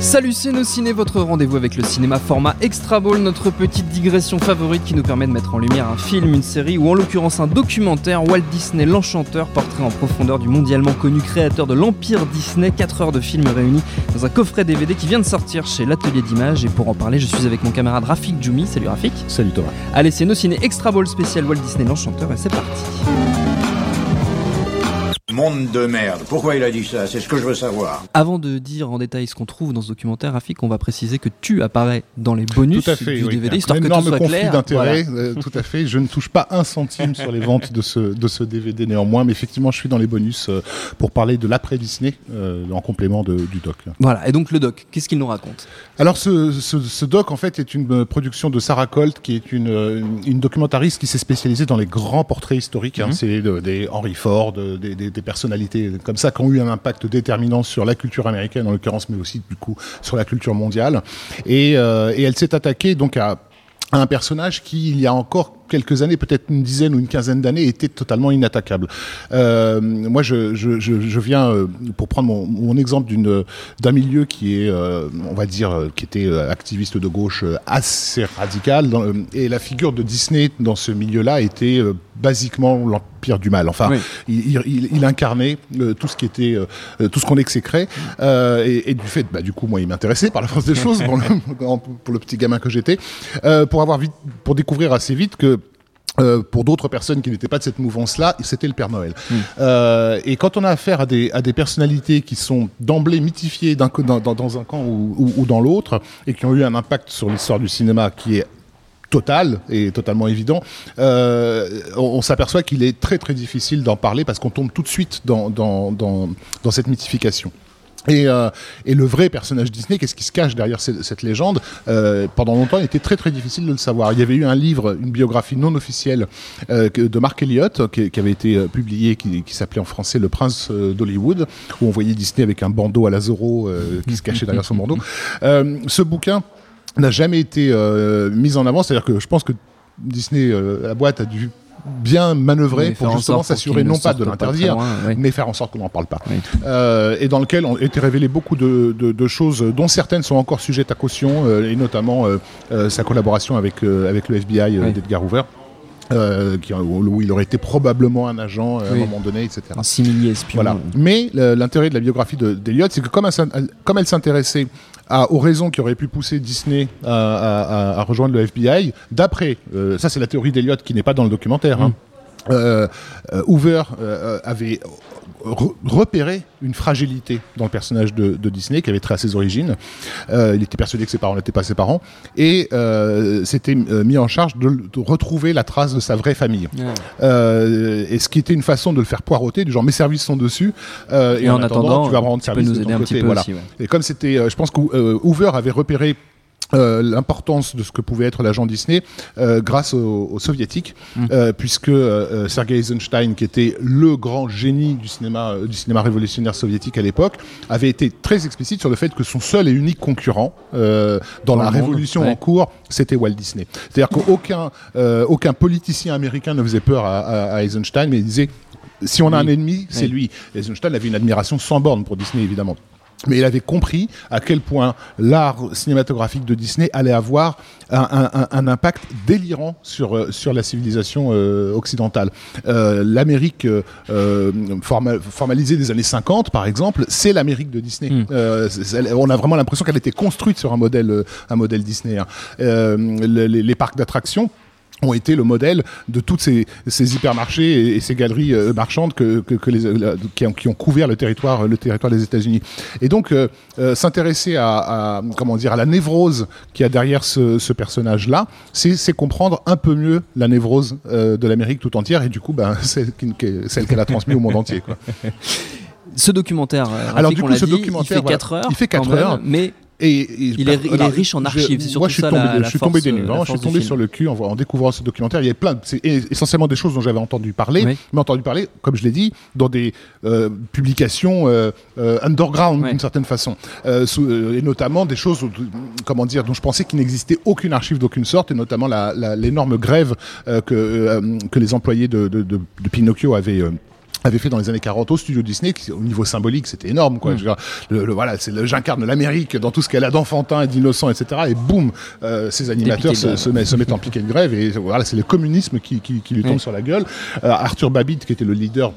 Salut c'est nos ciné, votre rendez-vous avec le cinéma format Extra Ball, notre petite digression favorite qui nous permet de mettre en lumière un film, une série ou en l'occurrence un documentaire. Walt Disney l'Enchanteur, portrait en profondeur du mondialement connu créateur de l'Empire Disney, 4 heures de films réunis dans un coffret DVD qui vient de sortir chez l'Atelier d'Images. Et pour en parler je suis avec mon camarade Rafik Djoumi, salut Rafik. Salut Thomas. Allez c'est nos ciné Extra Ball spécial Walt Disney l'Enchanteur et c'est parti Monde de merde. Pourquoi il a dit ça? C'est ce que je veux savoir. Avant de dire en détail ce qu'on trouve dans ce documentaire, Rafik, on va préciser que tu apparais dans les bonus tout à fait, du oui. DVD, histoire que tout soit conflit clair. d'intérêt, Voilà. euh, tout à fait. Je ne touche pas un centime sur les ventes de ce, de ce DVD néanmoins, mais effectivement, je suis dans les bonus euh, pour parler de l'après Disney euh, en complément de- du doc. Voilà, et donc le doc, qu'est-ce qu'il nous raconte? Alors, ce, ce, ce doc, en fait, est une production de Sarah Colt, qui est une, une documentariste qui s'est spécialisée dans les grands portraits historiques. hein. C'est de- des Henry Ford, des, des- personnalités comme ça qui ont eu un impact déterminant sur la culture américaine, en l'occurrence, mais aussi, du coup, sur la culture mondiale. Et, euh, elle s'est attaquée, donc, à un personnage qui, il y a encore quelques années, peut-être une dizaine ou une quinzaine d'années, était totalement inattaquable. Euh, moi, je, je, je, je viens, euh, pour prendre mon, mon exemple d'une d'un milieu qui est, euh, on va dire, euh, qui était euh, activiste de gauche euh, assez radical, dans, euh, et la figure de Disney dans ce milieu-là était euh, basiquement l'empire du mal. Enfin, Oui. il, il- il- il incarnait euh, tout ce qui était, euh, tout ce qu'on exécrait, euh, et, et du fait, bah, du coup, moi, il m'intéressait par la force des choses, pour le, pour le petit gamin que j'étais, euh, pour avoir vite, pour découvrir assez vite que euh, pour d'autres personnes qui n'étaient pas de cette mouvance-là, c'était le Père Noël. Euh, et quand on a affaire à des, à des personnalités qui sont d'emblée mythifiées d'un dans, dans, dans un camp ou, ou- ou dans l'autre, et qui ont eu un impact sur l'histoire du cinéma qui est total et totalement évident, euh, on, on s'aperçoit qu'il est très très difficile d'en parler parce qu'on tombe tout de suite dans, dans, dans, dans cette mythification. Et, euh, et le vrai personnage Disney, qu'est-ce qui se cache derrière cette, cette légende euh, Pendant longtemps, il était très très difficile de le savoir. Il y avait eu un livre, une biographie non officielle euh, de Mark Elliott qui, qui avait été euh, publié, qui, qui s'appelait en français Le Prince euh, d'Hollywood, où on voyait Disney avec un bandeau à la Zorro euh, qui se cachait derrière son bandeau. Euh, ce bouquin n'a jamais été euh, mis en avant, c'est-à-dire que je pense que Disney, euh, la boîte, a dû bien manœuvrer pour en justement s'assurer non pas de l'interdire, oui. mais faire en sorte qu'on n'en parle pas. Oui. Euh, et dans lequel ont été révélées beaucoup de, de- de choses dont certaines sont encore sujettes à caution, euh, et notamment euh, sa collaboration avec, avec le FBI Oui. d'Edgar Hoover. Euh, qui, où il aurait été probablement un agent euh, à un moment donné, etc. Un simili espion. Voilà. Mais l'intérêt de la biographie de- d'Eliott, c'est que comme elle, comme s'intéressait aux raisons qui auraient pu pousser Disney à, à- à- à rejoindre le FBI, d'après, euh, ça c'est la théorie d'Eliott qui n'est pas dans le documentaire, hein, euh, euh, Hoover euh, avait re- repéré une fragilité dans le personnage de, de Disney qui avait trait à ses origines. Euh, il était persuadé que ses parents n'étaient pas ses parents et s'était mis en charge de, de retrouver la trace de sa vraie famille. Et ce qui était une façon de le faire poireauter, du genre mes services sont dessus. et, Et en, en attendant, tu vas me rendre service nous de ton côté. voilà. aussi, ouais. Et comme c'était, je pense que Hoover avait repéré euh, l'importance de ce que pouvait être l'agent Disney euh, grâce aux, aux soviétiques, Mm. euh, puisque euh, Sergei Eisenstein, qui était le grand génie du cinéma, euh, du cinéma révolutionnaire soviétique à l'époque, avait été très explicite sur le fait que son seul et unique concurrent euh, dans, Dans la révolution ouais. en cours, c'était Walt Disney. C'est-à-dire qu'aucun euh, aucun politicien américain ne faisait peur à, à- à Eisenstein, mais il disait si on a un ennemi, c'est Oui. lui. Eisenstein avait une admiration sans borne pour Disney, évidemment. Mais il avait compris à quel point l'art cinématographique de Disney allait avoir un, un- un- impact délirant sur, euh, sur la civilisation euh, occidentale. Euh, L'Amérique euh, euh, forma- formalisée des années 50, par exemple, c'est l'Amérique de Disney. Mm. Euh, c'est- c'est- on a vraiment l'impression qu'elle était construite sur un modèle, un modèle Disney. hein. Euh, le- les, les parcs d'attractions ont été le modèle de toutes ces, ces hypermarchés et, et ces galeries euh, marchandes que, que, que les, qui, ont, qui ont couvert le territoire, le territoire des États-Unis. Et donc euh, euh, s'intéresser à, à comment dire à la névrose qu'il y a derrière ce, ce personnage-là, c'est c'est comprendre un peu mieux la névrose euh, de l'Amérique tout entière et du coup ben, celle qui- qui- celle qu'elle a transmise au monde entier. Quoi. Ce documentaire, Alors, du coup, ce dit, documentaire, il fait voilà. 4 heures. Il fait quand quatre même, heures. Mais Et, il, est, il est, riche en archives. Je, moi, je suis tombé, je suis tombé des nues. je suis tombé sur le cul en, en, découvrant ce documentaire. Il y a plein, c'est essentiellement des choses dont j'avais entendu parler, mais entendu parler, comme je l'ai dit, dans des euh, publications euh, euh, underground d'une certaine façon, sous, et notamment des choses, comment dire, dont je pensais qu'il n'existait aucune archive d'aucune sorte, et notamment l'énorme grève que que les employés de, de, de, de Pinocchio avaient avait fait dans les années 40 au studio Disney, qui, au niveau symbolique, c'était énorme, quoi. Mm. le, voilà, c'est j'incarne l'Amérique dans tout ce qu'elle a d'enfantin et d'innocent, etc. Et boum, euh, ces animateurs se, se, met, se, mettent en piquet de grève et voilà, c'est le communisme qui, qui, qui lui tombe sur la gueule. Euh, Arthur Babbitt, qui était le leader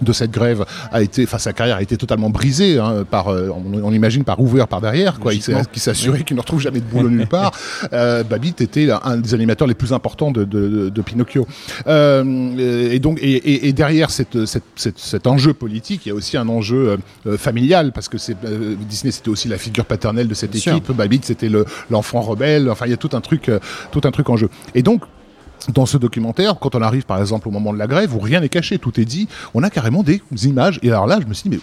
de cette grève a été, enfin sa carrière a été totalement brisée hein, par, euh, on, imagine par Hoover par derrière, quoi, qui s'assurait qu'il ne retrouve jamais de boulot nulle part. Euh, Babbitt était un des animateurs les plus importants de, de, de Pinocchio. Euh, et donc, et, et, derrière cette, cette, cette, cet enjeu politique, il y a aussi un enjeu euh, familial parce que c'est Disney, c'était aussi la figure paternelle de cette équipe. Babbitt, c'était l'enfant rebelle. Enfin, il y a tout un truc, tout un truc en jeu. Et donc dans ce documentaire, quand on arrive par exemple au moment de la grève où rien n'est caché, tout est dit, on a carrément des images. Et alors là, je me suis dit, mais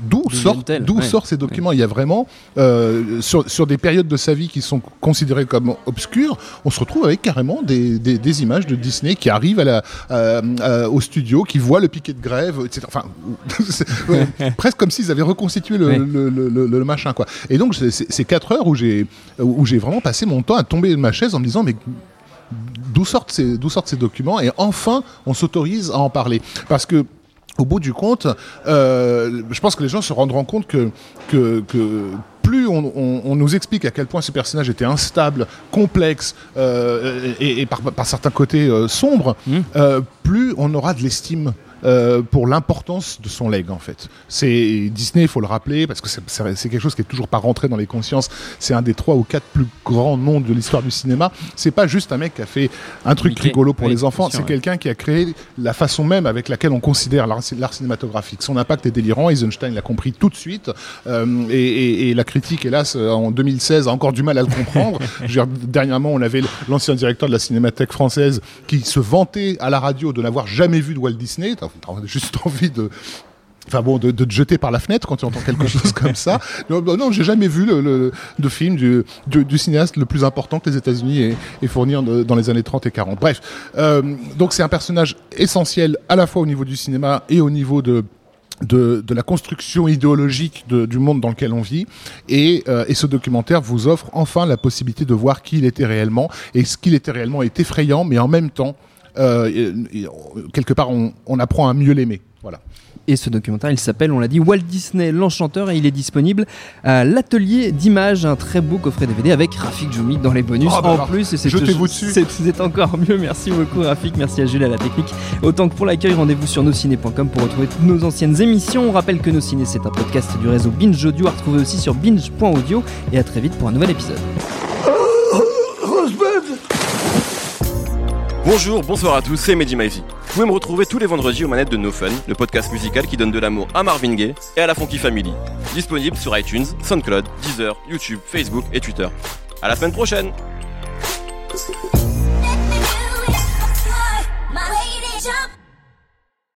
d'où sortent sortent ces documents? Il y a vraiment euh, sur, sur, des périodes de sa vie qui sont considérées comme obscures, on se retrouve avec carrément des, des, des images de Disney qui arrivent à la, euh, au studio, qui voient le piquet de grève, etc. Enfin, presque comme s'ils avaient reconstitué le, le, le, le, machin quoi. Et donc c'est quatre heures où j'ai vraiment passé mon temps à tomber de ma chaise en me disant mais d'où sortent ces, d'où sortent ces documents et enfin on s'autorise à en parler parce que au bout du compte, euh, je pense que les gens se rendront compte que, que, que plus on, on, on, nous explique à quel point ce personnage était instable, complexe euh, et, et par, par, certains côtés euh, sombre, mmh. euh, plus on aura de l'estime euh, pour l'importance de son leg en fait. C'est Disney, il faut le rappeler, parce que c'est quelque chose qui est toujours pas rentré dans les consciences. C'est un des trois ou quatre plus grands noms de l'histoire du cinéma. C'est pas juste un mec qui a fait un truc Mickey. rigolo pour oui, les enfants. C'est quelqu'un qui a créé la façon même avec laquelle on considère l'art cinématographique. Son impact est délirant. Eisenstein l'a compris tout de suite, euh, et, et, et, la critique, hélas, en 2016 a encore du mal à le comprendre. dire, dernièrement, on avait l'ancien directeur de la Cinémathèque française qui se vantait à la radio de n'avoir jamais vu de Walt Disney t'as juste envie de enfin bon, de, de, te jeter par la fenêtre quand tu entends quelque chose comme ça. Non, non j'ai jamais vu le, le, de film du, du, du, cinéaste le plus important que les États-Unis aient, de, dans les années 30 et 40. Bref, euh, donc c'est un personnage essentiel à la fois au niveau du cinéma et au niveau de de, de, la construction idéologique de, du monde dans lequel on vit. Et, euh, et, ce documentaire vous offre enfin la possibilité de voir qui il était réellement. Et ce qu'il était réellement est effrayant, mais en même temps euh, quelque part, on, on apprend à mieux l'aimer. Voilà. Et ce documentaire, il s'appelle, on l'a dit, Walt Disney l'Enchanteur et il est disponible à l'atelier d'images, un très beau coffret DVD avec Rafik Djoumi dans les bonus oh, bah en alors, plus. C'est Jetez-vous dessus. C'est encore mieux. Merci beaucoup Rafik, merci à Jules à la technique. Autant que pour l'accueil, rendez-vous sur nosciné.com pour retrouver toutes nos anciennes émissions. On rappelle que Nos Ciné, c'est un podcast du réseau Binge Audio à retrouver aussi sur binge.audio et à très vite pour un nouvel épisode. Bonjour, bonsoir à tous, c'est Mehdi Maizy. Vous pouvez me retrouver tous les vendredis aux manettes de No Fun, le podcast musical qui donne de l'amour à Marvin Gaye et à la Funky Family. Disponible sur iTunes, SoundCloud, Deezer, YouTube, Facebook et Twitter. À la semaine prochaine!